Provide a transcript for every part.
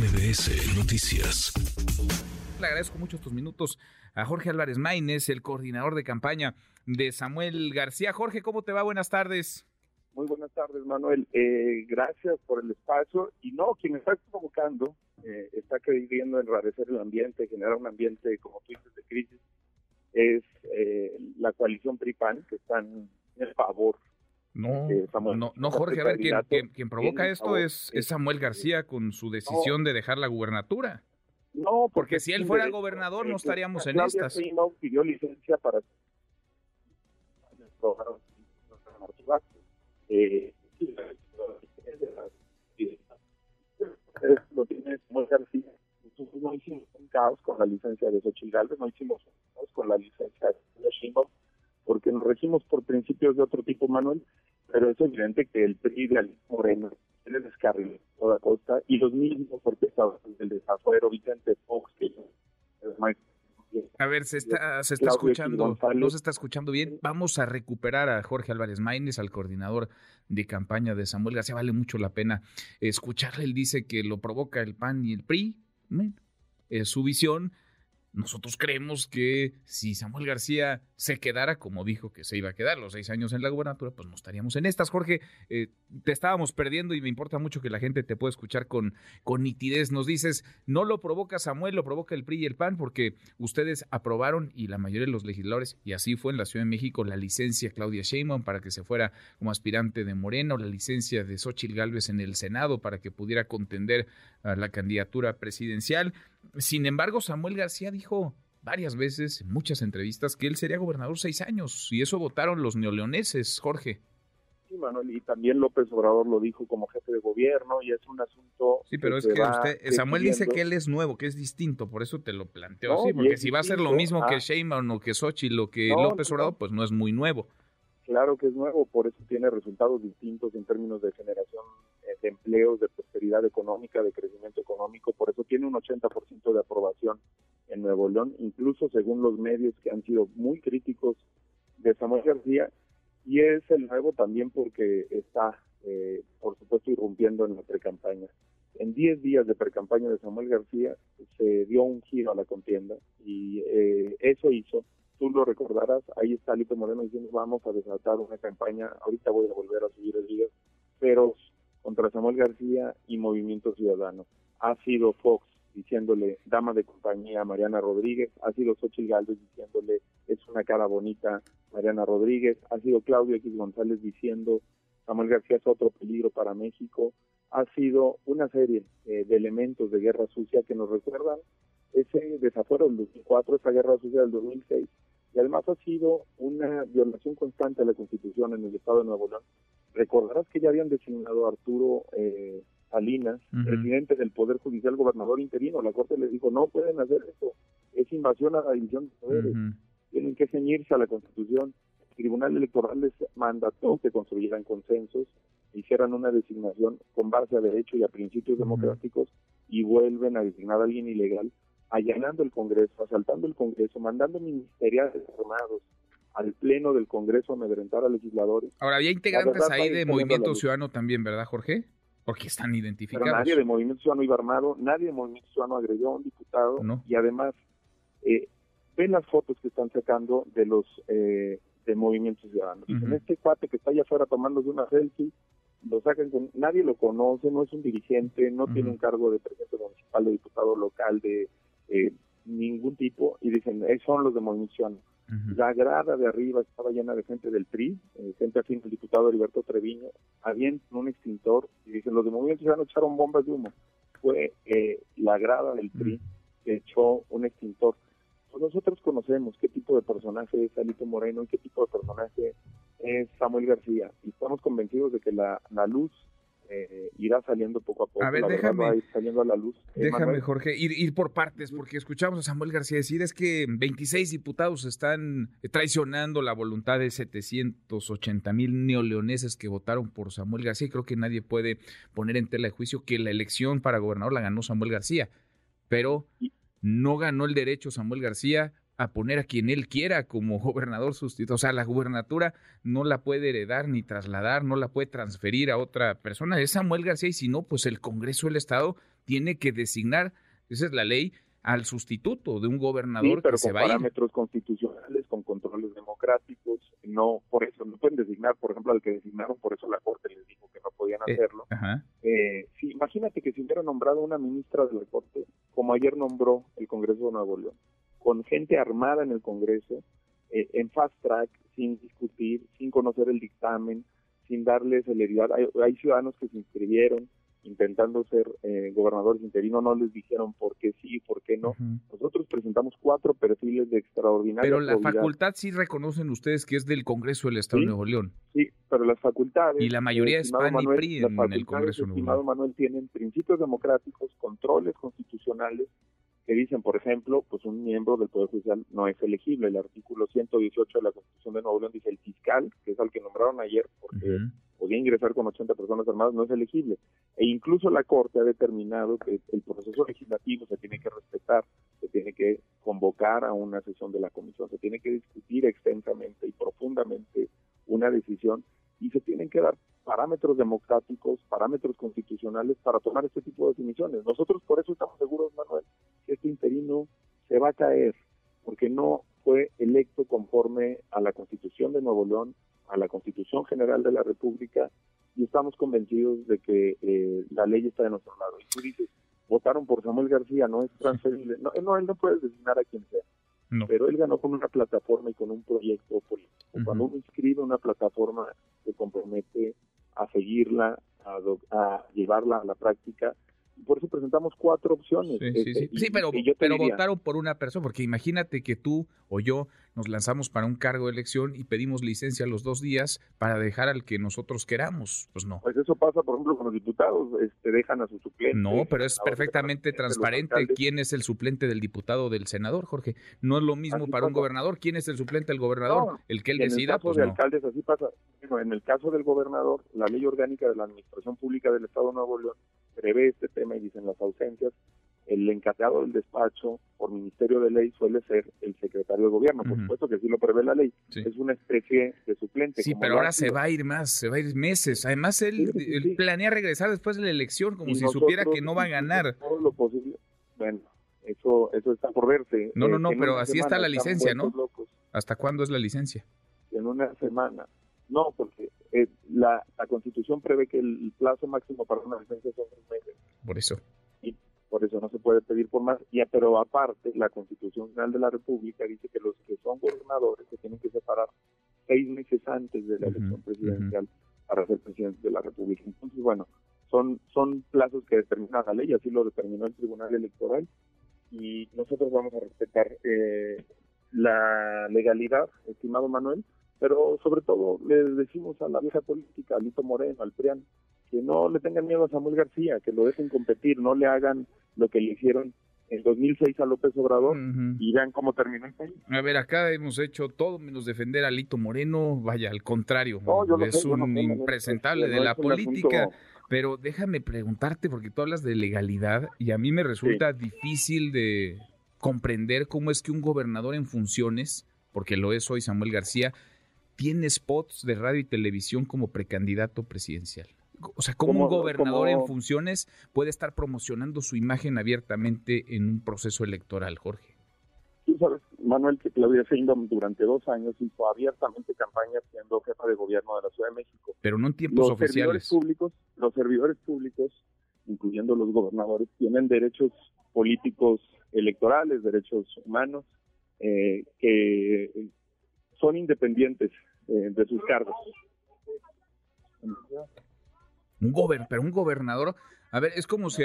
MBS Noticias. Le agradezco mucho estos minutos a Jorge Álvarez Maínez, el coordinador de campaña de Samuel García. Jorge, ¿cómo te va? Buenas tardes. Muy buenas tardes, Manuel. Eh, gracias por el espacio. Y no, quien está provocando eh, está queriendo enrarecer el ambiente, generar un ambiente, como tú dices, de crisis, es eh, la coalición PRIPAN, que están en favor no, no, no, Jorge, a ver, quien, provoca esto es, es, Samuel García con su decisión de dejar la gubernatura. No, porque, si él fuera gobernador no estaríamos en estas. pidió licencia para eh, lo tiene Samuel García. Nosotros no hicimos un caos con la licencia de Xochitl Galvez, no hicimos un caos con la licencia de Sheinbaum, porque nos regimos por principios de otro tipo, Manuel, pero es evidente que el PRI de Alicia Moreno el descarril toda costa y los mismos porque estaba el desafuero Vicente Fox que a ver, se está, se está escuchando, no se está escuchando bien. Vamos a recuperar a Jorge Álvarez Maínez, al coordinador de campaña de Samuel García. Vale mucho la pena escucharle. Él dice que lo provoca el PAN y el PRI. Es su visión nosotros creemos que si Samuel García se quedara como dijo que se iba a quedar los seis años en la gubernatura, pues no estaríamos en estas. Jorge, eh, te estábamos perdiendo y me importa mucho que la gente te pueda escuchar con, con nitidez. Nos dices, no lo provoca Samuel, lo provoca el PRI y el PAN, porque ustedes aprobaron y la mayoría de los legisladores, y así fue en la Ciudad de México, la licencia Claudia Sheinbaum para que se fuera como aspirante de Moreno, la licencia de Xochitl Gálvez en el Senado para que pudiera contender a la candidatura presidencial. Sin embargo, Samuel García dijo varias veces, en muchas entrevistas, que él sería gobernador seis años, y eso votaron los neoleoneses, Jorge. Sí, Manuel, y también López Obrador lo dijo como jefe de gobierno, y es un asunto... Sí, pero es que usted, Samuel dice que él es nuevo, que es distinto, por eso te lo planteo así, porque si va a ser lo mismo que Sheinbaum o que Xochitl o que López Obrador, pues no es muy nuevo. Claro que es nuevo, por eso tiene resultados distintos en términos de generación eh, de empleos, de prosperidad económica, de crecimiento económico, por eso tiene un 80% de aprobación en Nuevo León, incluso según los medios que han sido muy críticos de Samuel García, y es el nuevo también porque está, eh, por supuesto, irrumpiendo en la precampaña. En 10 días de precampaña de Samuel García se dio un giro a la contienda y eh, eso hizo tú lo recordarás, ahí está Lito Moreno diciendo vamos a desatar una campaña, ahorita voy a volver a subir el video, pero contra Samuel García y Movimiento Ciudadano. Ha sido Fox diciéndole dama de compañía Mariana Rodríguez, ha sido Xochitl Gálvez diciéndole es una cara bonita Mariana Rodríguez, ha sido Claudio X González diciendo Samuel García es otro peligro para México, ha sido una serie eh, de elementos de guerra sucia que nos recuerdan ese desafuero del 2004, esa guerra sucia del 2006, y además ha sido una violación constante de la Constitución en el Estado de Nuevo León. Recordarás que ya habían designado a Arturo eh, Salinas, presidente del Poder Judicial, gobernador interino. La Corte le dijo, no pueden hacer eso, es invasión a la división de poderes, tienen que ceñirse a la Constitución. El Tribunal Electoral les mandató que construyeran consensos, hicieran una designación con base a derecho y a principios democráticos y vuelven a designar a alguien ilegal allanando el Congreso, asaltando el Congreso, mandando ministeriales armados al Pleno del Congreso amedrentar a legisladores. Ahora, había integrantes ahí de Movimiento Ciudadano también, ¿verdad, Jorge? Porque están identificados. Pero nadie de Movimiento Ciudadano iba armado, nadie de Movimiento Ciudadano agredió a un diputado y además eh, ven las fotos que están sacando de los eh, de Movimiento Ciudadano. Dicen, este cuate que está allá afuera tomándose una selfie, lo sacan con, nadie lo conoce, no es un dirigente, no tiene un cargo de presidente municipal, de diputado local, de eh, ningún tipo, y dicen, eh, son los de movimiento La grada de arriba estaba llena de gente del PRI, eh, gente afín del diputado Heriberto Treviño, habían un extintor, y dicen, los de Movimiento Ciudadano echaron bombas de humo. Fue la grada del PRI que echó un extintor. Pues nosotros conocemos qué tipo de personaje es Alito Moreno y qué tipo de personaje es Samuel García, y estamos convencidos de que la, la luz eh, irá saliendo poco a poco. A ver, déjame, saliendo a la luz. Eh, déjame, Jorge, ir, ir, por partes, porque escuchamos a Samuel García decir es que 26 diputados están traicionando la voluntad de 780 mil neoleoneses que votaron por Samuel García. Y creo que nadie puede poner en tela de juicio que la elección para gobernador la ganó Samuel García, pero no ganó el derecho Samuel García a poner a quien él quiera como gobernador sustituto. O sea, la gubernatura no la puede heredar ni trasladar, no la puede transferir a otra persona. Es Samuel García y si no, pues el Congreso del Estado tiene que designar, esa es la ley, al sustituto de un gobernador pero que se va a ir. parámetros constitucionales, con controles democráticos, no por eso, no pueden designar, por ejemplo, al que designaron, por eso la Corte les dijo que no podían eh, hacerlo. Eh, sí, imagínate que si hubiera nombrado una ministra de la Corte, como ayer nombró el Congreso de Nuevo León, con gente armada en el Congreso, eh, en fast track, sin discutir, sin conocer el dictamen, sin darle celeridad. hay ciudadanos que se inscribieron, intentando ser eh, gobernadores interinos, no les dijeron por qué sí y por qué no. Nosotros presentamos cuatro perfiles de extraordinaria. Pero la facultad sí reconocen ustedes que es del Congreso del Estado de Nuevo León. Sí, pero las facultades. Y la mayoría es PAN y PRI en el Congreso de Nuevo León. Manuel tienen principios democráticos, controles constitucionales que dicen, por ejemplo, pues un miembro del Poder Judicial no es elegible. El artículo 118 de la Constitución de Nuevo León dice el fiscal, que es al que nombraron ayer porque podía ingresar con 80 personas armadas, no es elegible. E incluso la Corte ha determinado que el proceso legislativo se tiene que respetar, se tiene que convocar a una sesión de la comisión, se tiene que discutir extensamente y profundamente una decisión y se tienen que dar parámetros democráticos, parámetros constitucionales para tomar este tipo de definiciones. Nosotros por eso estamos seguros, Manuel, este interino se va a caer, porque no fue electo conforme a la Constitución de Nuevo León, a la Constitución General de la República, y estamos convencidos de que eh, la ley está de nuestro lado. Y tú dices, votaron por Samuel García, no es transferible. No, no él no puede designar a quien sea. Pero él ganó con una plataforma y con un proyecto político. Cuando uno inscribe una plataforma, se compromete a seguirla, a, llevarla a la práctica por eso presentamos cuatro opciones. Sí, sí, sí. Este, pero, pero votaron por una persona, porque imagínate que tú o yo nos lanzamos para un cargo de elección y pedimos licencia los dos días para dejar al que nosotros queramos. Pues no. Pues eso pasa, por ejemplo, con los diputados, este, dejan a su suplente. No, pero es perfectamente transparente quién es el suplente del diputado o del senador, Jorge. No es lo mismo para un gobernador. ¿Quién es el suplente del gobernador? el que él decida. En el caso pues de alcaldes así pasa. en el caso del gobernador, la ley orgánica de la Administración Pública del Estado de Nuevo León prevé este tema y dicen las ausencias el encargado del despacho por Ministerio de Ley suele ser el secretario de gobierno. Por supuesto que sí lo prevé la ley. Es una especie de suplente. Sí, pero ahora se va a ir más, se va a ir meses. Además, él, planea regresar después de la elección como si supiera que no va a ganar. Todo lo posible. Bueno, eso, eso está por verse. No, no, no, pero así está la licencia, ¿no? ¿Hasta cuándo es la licencia? En una semana. No, porque eh, la, la Constitución prevé que el plazo máximo para una licencia son tres meses. Por eso por eso no se puede pedir por más, ya, pero aparte la Constitución General de la República dice que los que son gobernadores se tienen que separar seis meses antes de la elección presidencial para ser presidente de la República. Entonces, bueno, son, son plazos que determina la ley, así lo determinó el Tribunal Electoral, y nosotros vamos a respetar eh, la legalidad, estimado Manuel, pero sobre todo le decimos a la vieja política, a Lito Moreno, al PRIAN, que no le tengan miedo a Samuel García, que lo dejen competir, no le hagan lo que le hicieron en 2006 a López Obrador y vean cómo terminó el país. A ver, acá hemos hecho todo menos defender a Lito Moreno, vaya, al contrario, es un impresentable de la política. Pero déjame preguntarte, porque tú hablas de legalidad y a mí me resulta difícil de comprender cómo es que un gobernador en funciones, porque lo es hoy Samuel García, tiene spots de radio y televisión como precandidato presidencial. O sea, ¿cómo, un gobernador en funciones puede estar promocionando su imagen abiertamente en un proceso electoral, Jorge? Tú sabes, Manuel, que Claudia Sheinbaum durante dos años hizo abiertamente campaña siendo jefa de gobierno de la Ciudad de México. Pero no en tiempos los oficiales. Servidores públicos, los servidores públicos, incluyendo los gobernadores, tienen derechos políticos electorales, derechos humanos, eh, que son independientes de sus cargos. Un gobernador, pero un gobernador, a ver, es como si,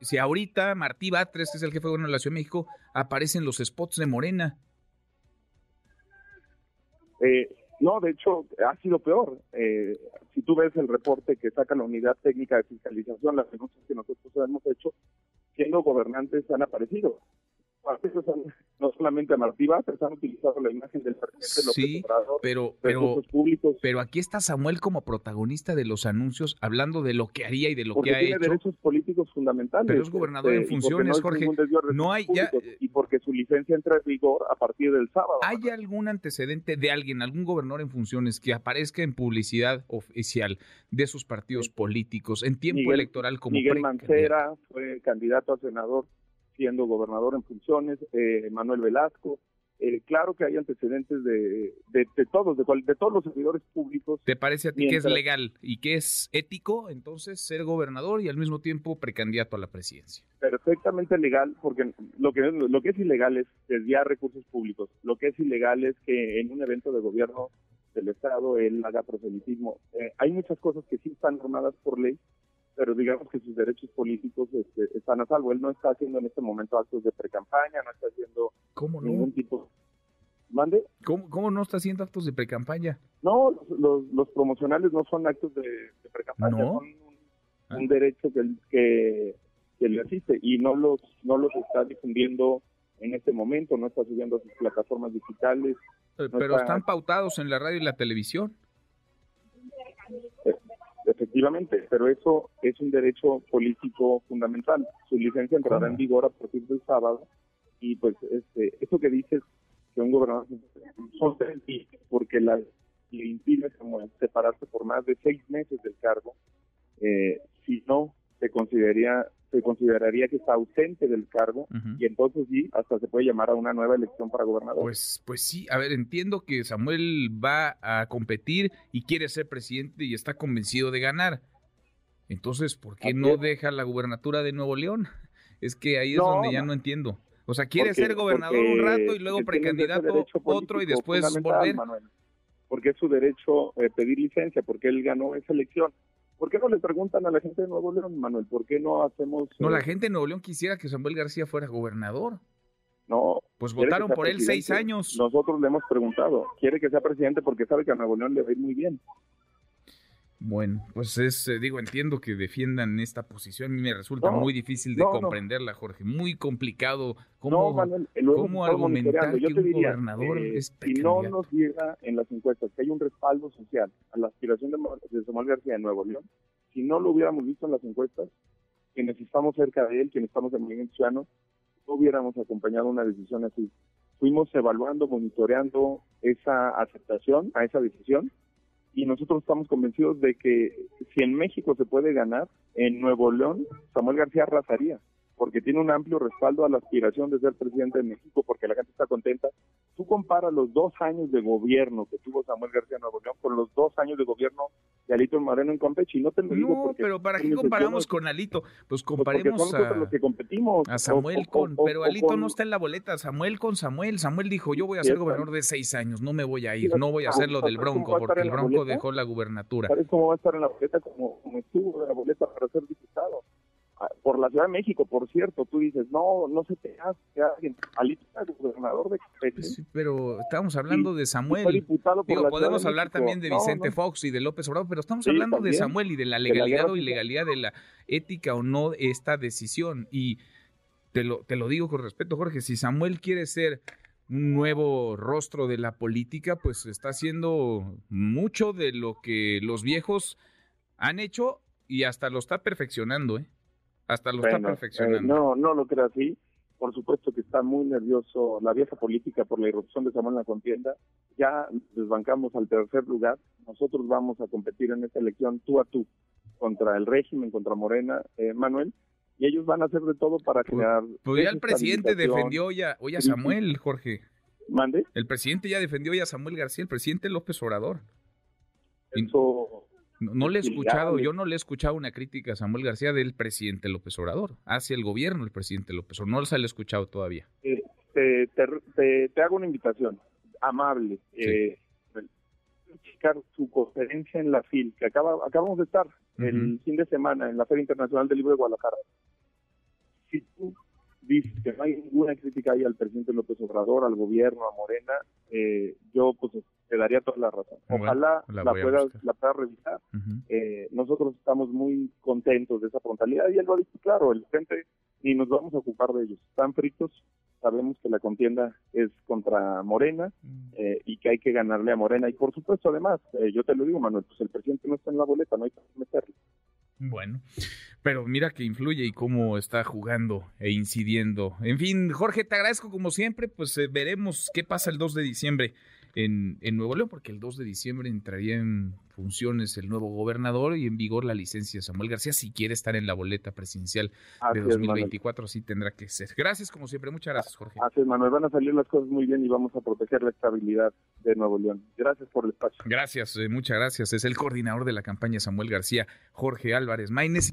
si, ahorita Martí Batres, que es el jefe de gobierno de la Ciudad de México, aparecen los spots de Morena. Eh, no, de hecho, ha sido peor. Eh, si tú ves el reporte que saca la Unidad Técnica de Fiscalización, las denuncias que nosotros hemos hecho, siendo gobernantes han aparecido. No solamente a Martí Vázquez, han utilizado la imagen del presidente López sí, pero, pero, públicos. pero aquí está Samuel como protagonista de los anuncios, hablando de lo que haría y de lo que ha tiene hecho. derechos políticos fundamentales. Pero es gobernador en este, funciones, Jorge. No hay ya... Y porque su licencia entra en vigor a partir del sábado. ¿Hay algún antecedente de alguien, algún gobernador en funciones que aparezca en publicidad oficial de sus partidos políticos en tiempo electoral como Miguel Mancera fue candidato a senador siendo gobernador en funciones, eh, Manuel Velasco. Eh, claro que hay antecedentes de, de, todos, de, de, todos los servidores públicos. ¿Te parece a ti que es legal y que es ético entonces ser gobernador y al mismo tiempo precandidato a la presidencia? Perfectamente legal, porque lo que, lo que es ilegal es desviar recursos públicos. Lo que es ilegal es que en un evento de gobierno del Estado él haga proselitismo. Eh, hay muchas cosas que sí están normadas por ley, pero digamos que sus derechos políticos este, están a salvo. Él no está haciendo en este momento actos de pre-campaña, no está haciendo ningún tipo. ¿Mande? ¿Cómo, ¿Cómo no está haciendo actos de pre-campaña? No, los, los, promocionales no son actos de, de pre-campaña, son un, ah. derecho que, que, que, le asiste y no los, no los está difundiendo en este momento, no está subiendo a sus plataformas digitales. Eh, pero están pautados en la radio y la televisión. Efectivamente, pero eso es un derecho político fundamental. Su licencia entrará en vigor a partir del sábado y pues este, eso que dices que un gobernador son tres porque la, le impide separarse por más de seis meses del cargo, eh, si no se consideraría se consideraría que está ausente del cargo y entonces sí, hasta se puede llamar a una nueva elección para gobernador. Pues, pues sí, a ver, entiendo que Samuel va a competir y quiere ser presidente y está convencido de ganar. Entonces, ¿por qué no deja la gubernatura de Nuevo León? Es que ahí es donde ya no entiendo. O sea, quiere ser gobernador un rato y luego precandidato otro y después volver. porque es su derecho eh, pedir licencia, porque él ganó esa elección. ¿Por qué no le preguntan a la gente de Nuevo León, Manuel? ¿Por qué no hacemos... No, la eh, gente de Nuevo León quisiera que Samuel García fuera gobernador. No. Pues votaron por él seis años. Nosotros le hemos preguntado. Quiere que sea presidente porque sabe que a Nuevo León le va a ir muy bien. Bueno, pues es, eh, digo, entiendo que defiendan esta posición. A mí me resulta muy difícil de comprenderla, Jorge. Muy complicado. ¿Cómo, ¿cómo argumentar que un gobernador eh, es Si no nos llega en las encuestas que hay un respaldo social a la aspiración de, de Samuel García de Nuevo León, si no lo hubiéramos visto en las encuestas, quienes estamos cerca de él, quienes estamos en Movimiento Ciudadano, no hubiéramos acompañado una decisión así. Fuimos evaluando, monitoreando esa aceptación a esa decisión y nosotros estamos convencidos de que si en México se puede ganar, en Nuevo León Samuel García arrasaría porque tiene un amplio respaldo a la aspiración de ser presidente de México, porque la gente está contenta. Tú comparas los dos años de gobierno que tuvo Samuel García Nuevo León con los dos años de gobierno de Alito Moreno en Campeche, y no te lo digo No, pero ¿para qué comparamos con Alito? Pues, pues comparemos a, los que competimos. a Samuel con... pero Alito no está en la boleta, Samuel con Samuel. Samuel dijo, yo voy a ser gobernador de seis años, no me voy a ir, no voy a hacer lo del Bronco, porque el Bronco dejó la gubernatura. ¿Sabes cómo va a estar en la boleta como, como estuvo en la boleta para ser diputado? Por la Ciudad de México, por cierto, tú dices, no, no se te hace alguien, Alito el gobernador de pues sí, pero estamos hablando de Samuel. Digo, podemos hablar también de Vicente Fox y de López Obrador, pero estamos hablando de Samuel y de la legalidad o ilegalidad de la ética o no esta decisión. Y te lo, te lo digo con respeto, Jorge, si Samuel quiere ser un nuevo rostro de la política, pues está haciendo mucho de lo que los viejos han hecho y hasta lo está perfeccionando, ¿eh? Hasta lo está eh, perfeccionando. no, no lo creo así. Por supuesto que está muy nervioso la vieja política por la irrupción de Samuel en la contienda. Ya desbancamos al tercer lugar. Nosotros vamos a competir en esta elección tú a tú contra el régimen, contra Morena, eh, Manuel. Y ellos van a hacer de todo para pues, crear. Pues ya el presidente defendió hoy a, hoy a Samuel, Jorge. ¿Mande? El presidente ya defendió hoy a Samuel García, el presidente López Obrador. Eso no, le he escuchado, yo no le he escuchado una crítica a Samuel García del presidente López Obrador, hacia el gobierno del presidente López Obrador, no se le he escuchado todavía. Eh, te, hago una invitación amable. Eh, su conferencia en la FIL, que acaba, acabamos de estar el fin de semana en la Feria Internacional del Libro de Guadalajara. Si tú dices que no hay ninguna crítica ahí al presidente López Obrador, al gobierno, a Morena, eh, yo pues te daría toda la razón. Ojalá la, puedas, la puedas revisar. eh, nosotros estamos muy contentos de esa frontalidad y él lo ha dicho claro, el frente ni nos vamos a ocupar de ellos. Están fritos sabemos que la contienda es contra Morena mm. eh, y que hay que ganarle a Morena. Y por supuesto, además, eh, yo te lo digo, Manuel, pues el presidente no está en la boleta, no hay que meterle. Bueno, pero mira que influye y cómo está jugando e incidiendo. En fin, Jorge, te agradezco como siempre, pues eh, veremos qué pasa el 2 de diciembre en, en, Nuevo León, porque el 2 de diciembre entraría en funciones el nuevo gobernador y en vigor la licencia de Samuel García. Si quiere estar en la boleta presidencial de 2024, así tendrá que ser. Gracias, como siempre. Muchas gracias, Jorge. Así es, Manuel. Van a salir las cosas muy bien y vamos a proteger la estabilidad de Nuevo León. Gracias por el espacio. Gracias, eh, muchas gracias. Es el coordinador de la campaña Samuel García, Jorge Álvarez Maínez.